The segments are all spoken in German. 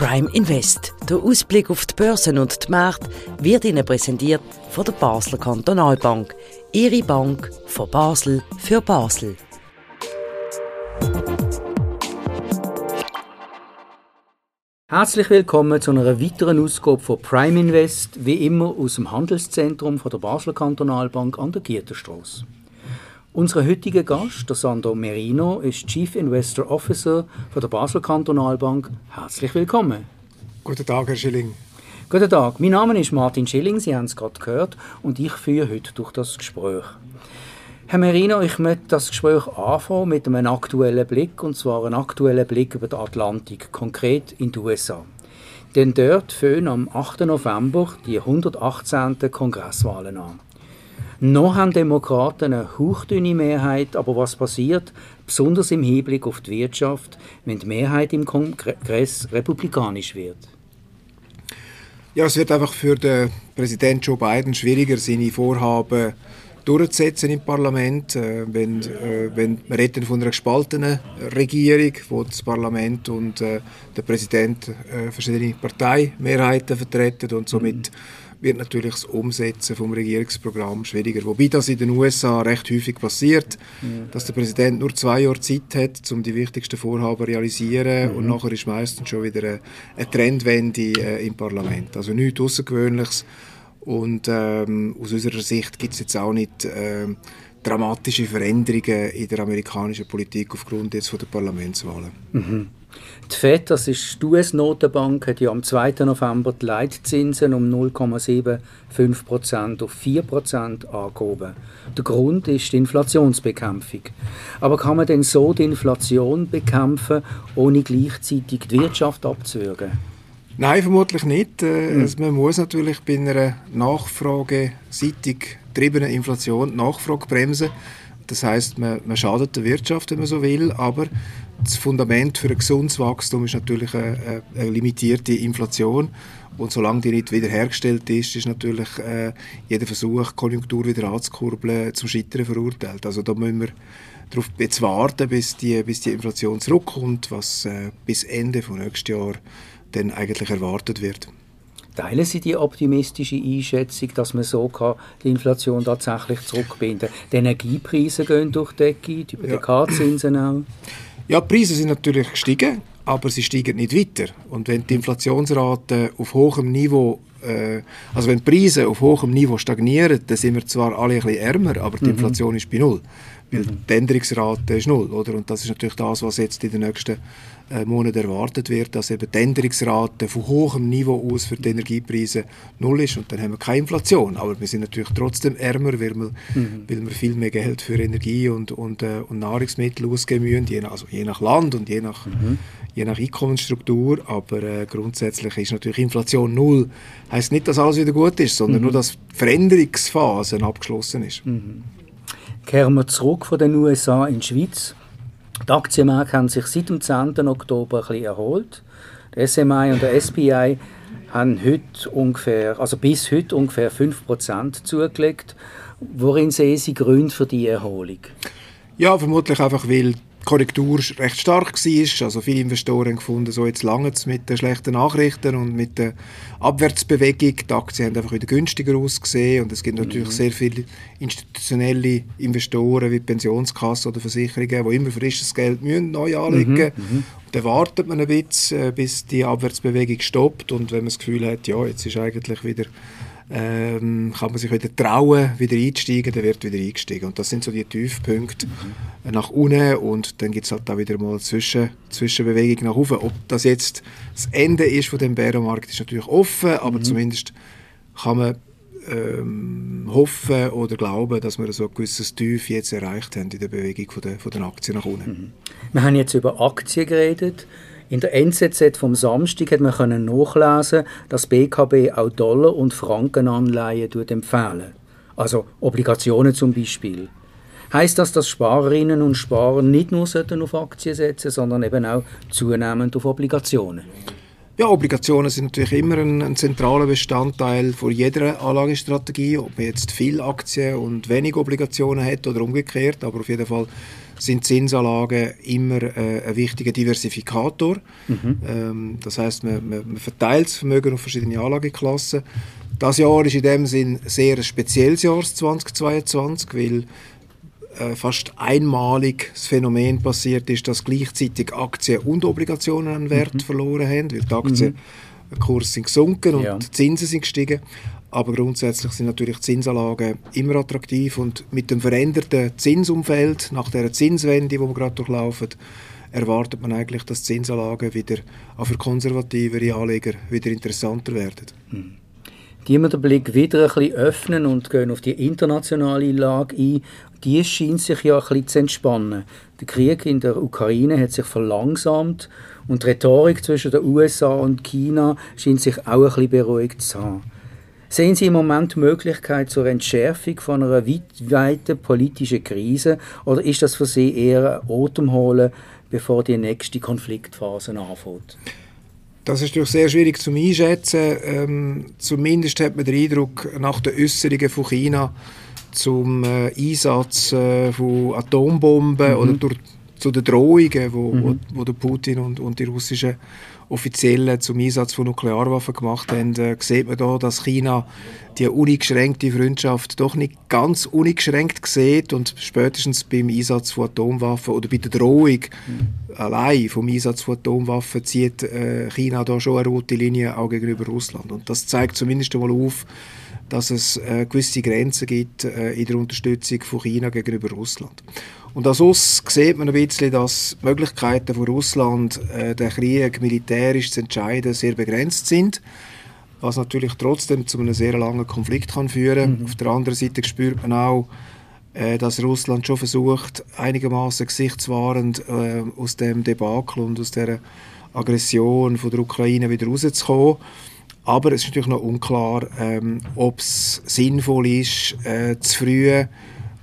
Prime Invest. Der Ausblick auf die Börsen und die Märkte wird Ihnen präsentiert von der Basler Kantonalbank. Ihre Bank von Basel für Basel. Herzlich willkommen zu einer weiteren Ausgabe von Prime Invest, wie immer aus dem Handelszentrum von der Basler Kantonalbank an der Gierterstrasse. Unser heutiger Gast, der Sandro Merino, ist Chief Investor Officer von der Basel Kantonalbank. Herzlich willkommen. Guten Tag, Herr Schilling. Guten Tag, mein Name ist Martin Schilling, Sie haben es gerade gehört, und ich führe heute durch das Gespräch. Herr Merino, ich möchte das Gespräch anfangen mit einem aktuellen Blick, und zwar einen aktuellen Blick über den Atlantik, konkret in die USA. Denn dort fangen am 8. November die 118. Kongresswahlen an. Noch haben Demokraten eine hauchdünne Mehrheit, aber was passiert, besonders im Hinblick auf die Wirtschaft, wenn die Mehrheit im Kongress republikanisch wird? Ja, es wird einfach für den Präsident Joe Biden schwieriger, seine Vorhaben durchzusetzen im Parlament, äh, wenn, äh, wenn wir reden von einer gespaltenen Regierung, wo das Parlament und äh, der Präsident äh, verschiedene Parteimehrheiten vertreten und somit mhm wird natürlich das Umsetzen vom Regierungsprogramm schwieriger. Wobei das in den USA recht häufig passiert, mhm. dass der Präsident nur zwei Jahre Zeit hat, um die wichtigsten Vorhaben zu realisieren mhm. und nachher ist meistens schon wieder eine, eine Trendwende äh, im Parlament. Also nichts Außergewöhnliches und ähm, aus unserer Sicht gibt es jetzt auch nicht äh, dramatische Veränderungen in der amerikanischen Politik aufgrund jetzt von der Parlamentswahlen. Mhm. Die FED, das ist die US-Notenbank, hat ja am 2. November die Leitzinsen um 0,75% auf 4% angehoben. Der Grund ist die Inflationsbekämpfung. Aber kann man denn so die Inflation bekämpfen, ohne gleichzeitig die Wirtschaft abzuwürgen? Nein, vermutlich nicht. Mhm. Also man muss natürlich bei einer nachfrageseitig getriebenen Inflation die Nachfrage bremsen. Das heißt, man, man schadet der Wirtschaft, wenn man so will, aber das Fundament für ein gesundes Wachstum ist natürlich eine, eine limitierte Inflation. Und solange die nicht wiederhergestellt ist, ist natürlich äh, jeder Versuch, Konjunktur wieder anzukurbeln, zum Scheitern verurteilt. Also da müssen wir darauf jetzt warten, bis die, bis die Inflation zurückkommt, was äh, bis Ende von nächstes Jahr dann eigentlich erwartet wird. Teilen Sie die optimistische Einschätzung, dass man so kann die Inflation tatsächlich zurückbinden kann? Die Energiepreise gehen durch die Decke, die BDK-Zinsen auch. Ja, die Preise sind natürlich gestiegen, aber sie steigen nicht weiter. Und wenn die Inflationsrate auf hohem Niveau äh, also wenn die Preise auf hohem Niveau stagnieren, dann sind wir zwar alle ein bisschen ärmer, aber die mhm. Inflation ist bei null. Weil mhm. die Änderungsrate ist null, oder? Und das ist natürlich das, was jetzt in den nächsten äh, Monaten erwartet wird, dass eben die Änderungsrate von hohem Niveau aus für die Energiepreise null ist und dann haben wir keine Inflation. Aber wir sind natürlich trotzdem ärmer, weil wir, mhm. weil wir viel mehr Geld für Energie und, und, äh, und Nahrungsmittel ausgeben müssen, je nach, also je nach Land und je nach, mhm. je nach Einkommensstruktur. Aber äh, grundsätzlich ist natürlich Inflation null. Heißt nicht, dass alles wieder gut ist, sondern mhm. nur, dass die Veränderungsphase abgeschlossen ist. Kehren wir zurück von den USA in die Schweiz. Die Aktienmärkte haben sich seit dem 10. Oktober ein bisschen erholt. Der SMI und der SPI haben heute ungefähr, also bis heute ungefähr 5% zugelegt. Worin sehen Sie Gründe für die Erholung? Ja, vermutlich einfach, weil Korrektur recht stark war. Also viele Investoren gefunden, so jetzt lange mit den schlechten Nachrichten und mit der Abwärtsbewegung. Die Aktien haben einfach wieder günstiger ausgesehen und es gibt natürlich mhm. sehr viele institutionelle Investoren wie Pensionskassen oder Versicherungen, die immer frisches Geld müssen, neu anlegen müssen. Mhm. Mhm. Dann wartet man ein bisschen, äh, bis die Abwärtsbewegung stoppt und wenn man das Gefühl hat, ja, jetzt ist eigentlich wieder ähm, kann man sich wieder trauen, wieder einzusteigen, dann wird wieder eingestiegen. Und das sind so die Tiefpunkte mhm. nach unten und dann gibt es halt da wieder mal Zwischen, Zwischenbewegung nach oben. Ob das jetzt das Ende ist von dem Bärenmarkt, ist natürlich offen, aber mhm. zumindest kann man ähm, hoffen oder glauben, dass wir so ein gewisses Tief jetzt erreicht haben in der Bewegung von der, von den Aktien nach unten. Mhm. Wir haben jetzt über Aktien geredet. In der NZZ vom Samstag hat man können nachlesen, dass BKB auch Dollar- und Frankenanleihen empfehlen. Also Obligationen zum Beispiel. Heißt das, dass Sparerinnen und Sparer nicht nur auf Aktien setzen, sondern eben auch zunehmend auf Obligationen? Ja, Obligationen sind natürlich immer ein, ein, zentraler Bestandteil von jeder Anlagestrategie, ob man jetzt viel Aktien und wenig Obligationen hat oder umgekehrt, aber auf jeden Fall sind Zinsanlagen immer äh, ein wichtiger Diversifikator. Mhm. Ähm, das heißt, man, man, man, verteilt das Vermögen auf verschiedene Anlageklassen. Das Jahr ist in dem Sinn sehr ein spezielles Jahr 2022, weil äh, fast einmalig das Phänomen passiert ist, dass gleichzeitig Aktien und Obligationen an Wert mhm. verloren haben, weil die Aktienkurse mhm. sind gesunken und ja. die Zinsen sind gestiegen. Aber grundsätzlich sind natürlich Zinsanlagen immer attraktiv und mit dem veränderten Zinsumfeld, nach der Zinswende, die wir gerade durchlaufen, erwartet man eigentlich, dass Zinsanlagen wieder auch für konservativere Anleger wieder interessanter werden. Mhm. Die wir den Blick wieder ein bisschen öffnen und gehen auf die internationale Lage ein. Die scheint sich ja ein bisschen zu entspannen. Der Krieg in der Ukraine hat sich verlangsamt und die Rhetorik zwischen den USA und China scheint sich auch ein bisschen beruhigt zu haben. Sehen Sie im Moment die Möglichkeit zur Entschärfung von einer weiten politischen Krise oder ist das für Sie eher ein Atemholen, bevor die nächste Konfliktphase anfängt? Das ist natürlich sehr schwierig zu einschätzen. Ähm, zumindest hat man den Eindruck, nach den Äußerungen von China zum äh, Einsatz äh, von Atombomben mhm. oder durch, zu den Drohungen, wo, mhm. wo, wo der Putin und, und die russischen Offiziellen zum Einsatz von Nuklearwaffen gemacht haben, äh, sieht man da, dass China die uneingeschränkte Freundschaft doch nicht ganz uneingeschränkt sieht und spätestens beim Einsatz von Atomwaffen oder bei der Drohung mhm. allein vom Einsatz von Atomwaffen zieht äh, China da schon eine rote Linie auch gegenüber Russland und das zeigt zumindest einmal auf, dass es äh, gewisse Grenzen gibt äh, in der Unterstützung von China gegenüber Russland. Und aus sieht man ein bisschen, dass die Möglichkeiten von Russland, äh, den Krieg militärisch zu entscheiden, sehr begrenzt sind. Was natürlich trotzdem zu einem sehr langen Konflikt kann führen. Mhm. Auf der anderen Seite spürt man auch, äh, dass Russland schon versucht, einigermaßen gesichtswahrend äh, aus dem Debakel und aus der Aggression von der Ukraine wieder rauszukommen. Aber es ist natürlich noch unklar, ähm, ob es sinnvoll ist, äh, zu früh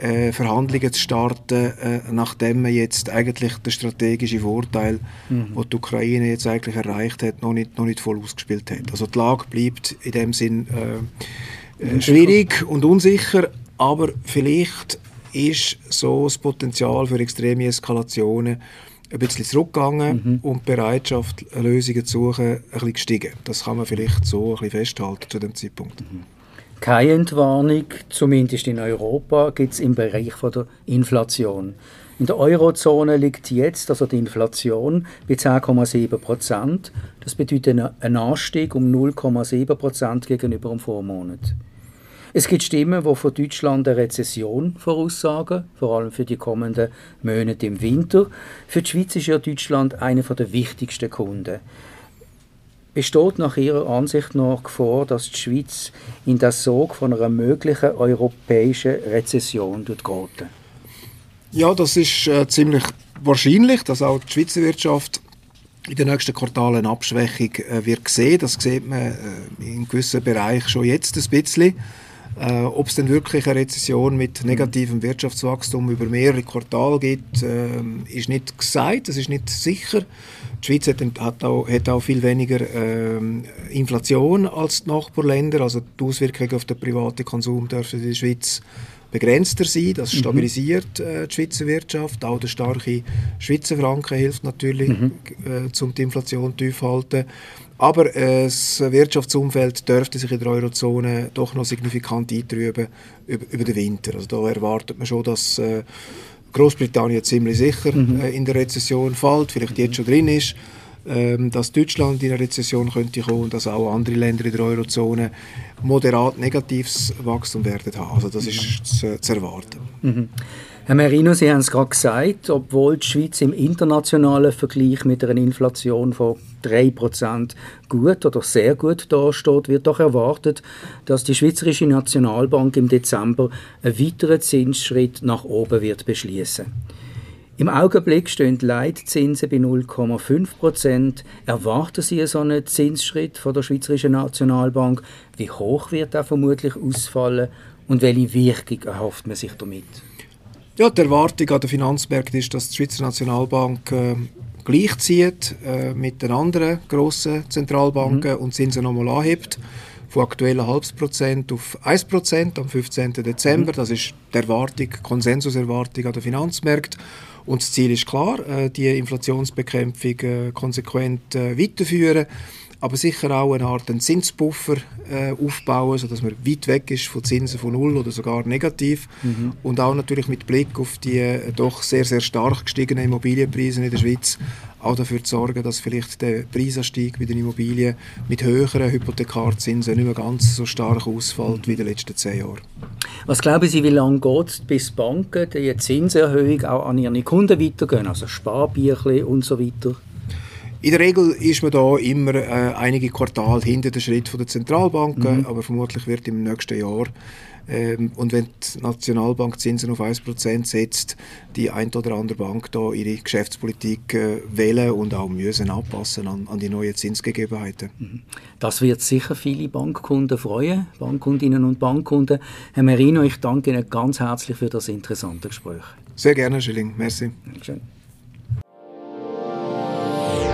äh, Verhandlungen zu starten, äh, nachdem man jetzt eigentlich den strategischen Vorteil, mhm. den die Ukraine jetzt eigentlich erreicht hat, noch nicht, noch nicht voll ausgespielt hat. Also die Lage bleibt in dem Sinn äh, äh schwierig und unsicher, aber vielleicht ist so das Potenzial für extreme Eskalationen ein bisschen zurückgegangen mhm. und die Bereitschaft, Lösungen zu suchen, ein bisschen gestiegen. Das kann man vielleicht so ein bisschen festhalten zu dem Zeitpunkt. Mhm. Keine Entwarnung, zumindest in Europa, gibt es im Bereich von der Inflation. In der Eurozone liegt jetzt also die Inflation bei 10,7 Prozent. Das bedeutet einen Anstieg um 0,7 Prozent gegenüber dem Vormonat. Es gibt Stimmen, die von Deutschland eine Rezession voraussagen, vor allem für die kommenden Monate im Winter. Für die Schweiz ist ja Deutschland einer der wichtigsten Kunden. Besteht nach Ihrer Ansicht nach Gefahr, dass die Schweiz in das Sog von einer möglichen europäischen Rezession geraten? Ja, das ist äh, ziemlich wahrscheinlich, dass auch die Schweizer Wirtschaft in den nächsten Quartalen Abschwächung äh, wird sehen. Das sieht man äh, in gewissen Bereichen schon jetzt ein bisschen. Äh, Ob es denn wirklich eine Rezession mit negativem Wirtschaftswachstum über mehrere Quartale gibt, äh, ist nicht gesagt, das ist nicht sicher. Die Schweiz hat, hat, auch, hat auch, viel weniger äh, Inflation als die Nachbarländer, also die Auswirkungen auf den privaten Konsum dürfen in der Schweiz begrenzter sein. Das mhm. stabilisiert mhm. äh, die Schweizer Wirtschaft. Auch der starke Schweizer Franken hilft natürlich, mhm. äh, um die Inflation tief zu halten. Aber äh, das Wirtschaftsumfeld dürfte sich in der Eurozone doch noch signifikant eintrüben über, über den Winter. Also da erwartet man schon, dass äh, Großbritannien ziemlich sicher mhm. äh, in der Rezession fällt, vielleicht jetzt schon drin ist, dass Deutschland in eine Rezession könnte kommen und dass auch andere Länder in der Eurozone moderat negatives Wachstum werden haben. Also das ist zu, zu erwarten. Mhm. Herr Merino, Sie haben es gerade gesagt, obwohl die Schweiz im internationalen Vergleich mit einer Inflation von 3% gut oder sehr gut dasteht, wird doch erwartet, dass die Schweizerische Nationalbank im Dezember einen weiteren Zinsschritt nach oben wird beschließen. Im Augenblick stehen die Leitzinsen bei 0,5% Erwarten Sie so einen Zinsschritt von der Schweizerischen Nationalbank? Wie hoch wird er vermutlich ausfallen und welche Wirkung erhofft man sich damit? Ja, die Erwartung an den Finanzmärkten ist, dass die Schweizer Nationalbank äh, gleichzieht äh, mit den anderen grossen Zentralbanken mhm. und Zinsen nochmal anhebt von aktuell halbes Prozent auf 1 Prozent am 15. Dezember. Mhm. Das ist die Erwartung, Konsensuserwartung an den Finanzmärkten. Und das Ziel ist klar, äh, die Inflationsbekämpfung äh, konsequent äh, weiterführen aber sicher auch eine Art einen Zinsbuffer aufbauen, sodass man weit weg ist von Zinsen von null oder sogar negativ mhm. und auch natürlich mit Blick auf die doch sehr, sehr stark gestiegenen Immobilienpreise in der Schweiz auch dafür zu sorgen, dass vielleicht der Preisanstieg bei den Immobilien mit höheren Hypothekarzinsen nicht mehr ganz so stark ausfällt wie in den letzten zehn Jahren. Was glauben Sie, wie lange geht es, bis Banken die Zinserhöhung auch an ihre Kunden weitergehen, also Sparbierchen und so weiter? In der Regel ist man da immer äh, einige Quartal hinter dem Schritt der Zentralbanken, mhm. aber vermutlich wird im nächsten Jahr ähm, und wenn die Nationalbank Zinsen auf 1% setzt, die ein oder andere Bank da ihre Geschäftspolitik äh, wählen und auch müssen anpassen an, an die neuen Zinsgegebenheiten. Mhm. Das wird sicher viele Bankkunden freuen, Bankkundinnen und Bankkunden. Herr Merino, ich danke Ihnen ganz herzlich für das interessante Gespräch. Sehr gerne, Schilling. Merci. Dankeschön.